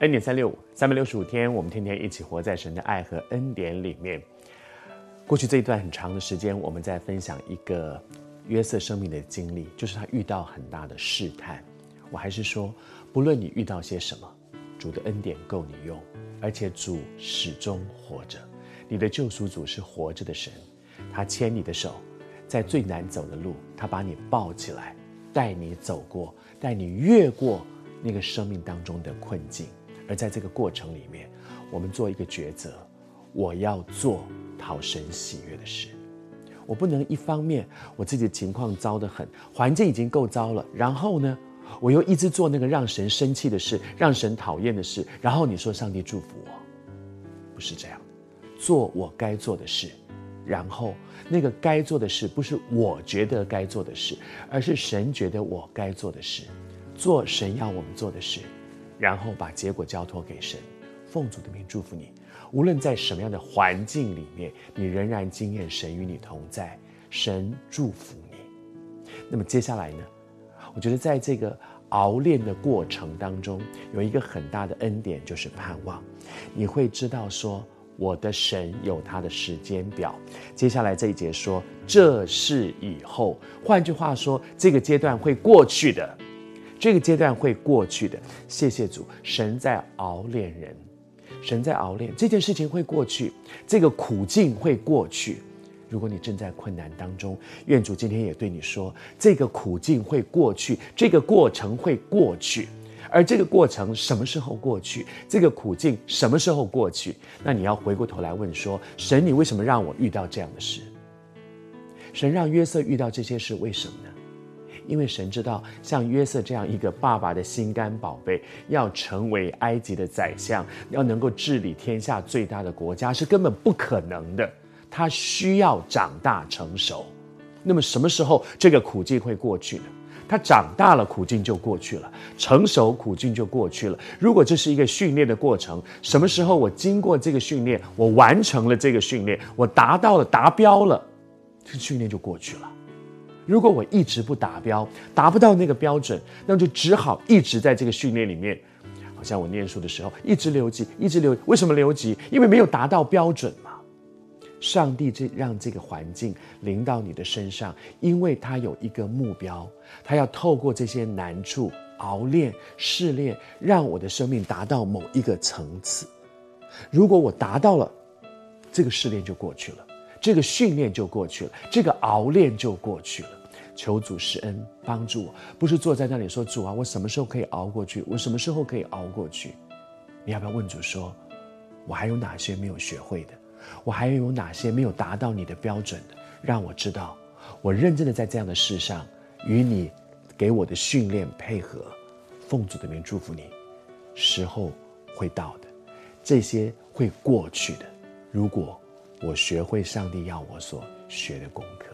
恩典三六五，三百六十五天，我们天天一起活在神的爱和恩典里面。过去这一段很长的时间，我们在分享一个约瑟生命的经历，就是他遇到很大的试探。我还是说，不论你遇到些什么，主的恩典够你用，而且主始终活着。你的救赎主是活着的神，他牵你的手，在最难走的路，他把你抱起来，带你走过，带你越过那个生命当中的困境。而在这个过程里面，我们做一个抉择：我要做讨神喜悦的事。我不能一方面我自己的情况糟得很，环境已经够糟了，然后呢，我又一直做那个让神生气的事，让神讨厌的事。然后你说上帝祝福我，不是这样。做我该做的事，然后那个该做的事不是我觉得该做的事，而是神觉得我该做的事。做神要我们做的事。然后把结果交托给神，奉主的名祝福你。无论在什么样的环境里面，你仍然经验神与你同在，神祝福你。那么接下来呢？我觉得在这个熬炼的过程当中，有一个很大的恩典，就是盼望。你会知道说，我的神有他的时间表。接下来这一节说，这是以后。换句话说，这个阶段会过去的。这个阶段会过去的，谢谢主，神在熬炼人，神在熬炼这件事情会过去，这个苦境会过去。如果你正在困难当中，愿主今天也对你说，这个苦境会过去，这个过程会过去。而这个过程什么时候过去？这个苦境什么时候过去？那你要回过头来问说，神，你为什么让我遇到这样的事？神让约瑟遇到这些事，为什么呢？因为神知道，像约瑟这样一个爸爸的心肝宝贝，要成为埃及的宰相，要能够治理天下最大的国家，是根本不可能的。他需要长大成熟。那么什么时候这个苦境会过去呢？他长大了，苦境就过去了；成熟，苦境就过去了。如果这是一个训练的过程，什么时候我经过这个训练，我完成了这个训练，我达到了达标了，这训练就过去了。如果我一直不达标，达不到那个标准，那就只好一直在这个训练里面。好像我念书的时候，一直留级，一直留。为什么留级？因为没有达到标准嘛。上帝这让这个环境临到你的身上，因为他有一个目标，他要透过这些难处熬练、试炼，让我的生命达到某一个层次。如果我达到了，这个试炼就过去了。这个训练就过去了，这个熬练就过去了。求主施恩帮助我，不是坐在那里说主啊，我什么时候可以熬过去？我什么时候可以熬过去？你要不要问主说，我还有哪些没有学会的？我还有哪些没有达到你的标准的？让我知道，我认真的在这样的事上与你给我的训练配合。奉主的名祝福你，时候会到的，这些会过去的。如果我学会上帝要我所学的功课。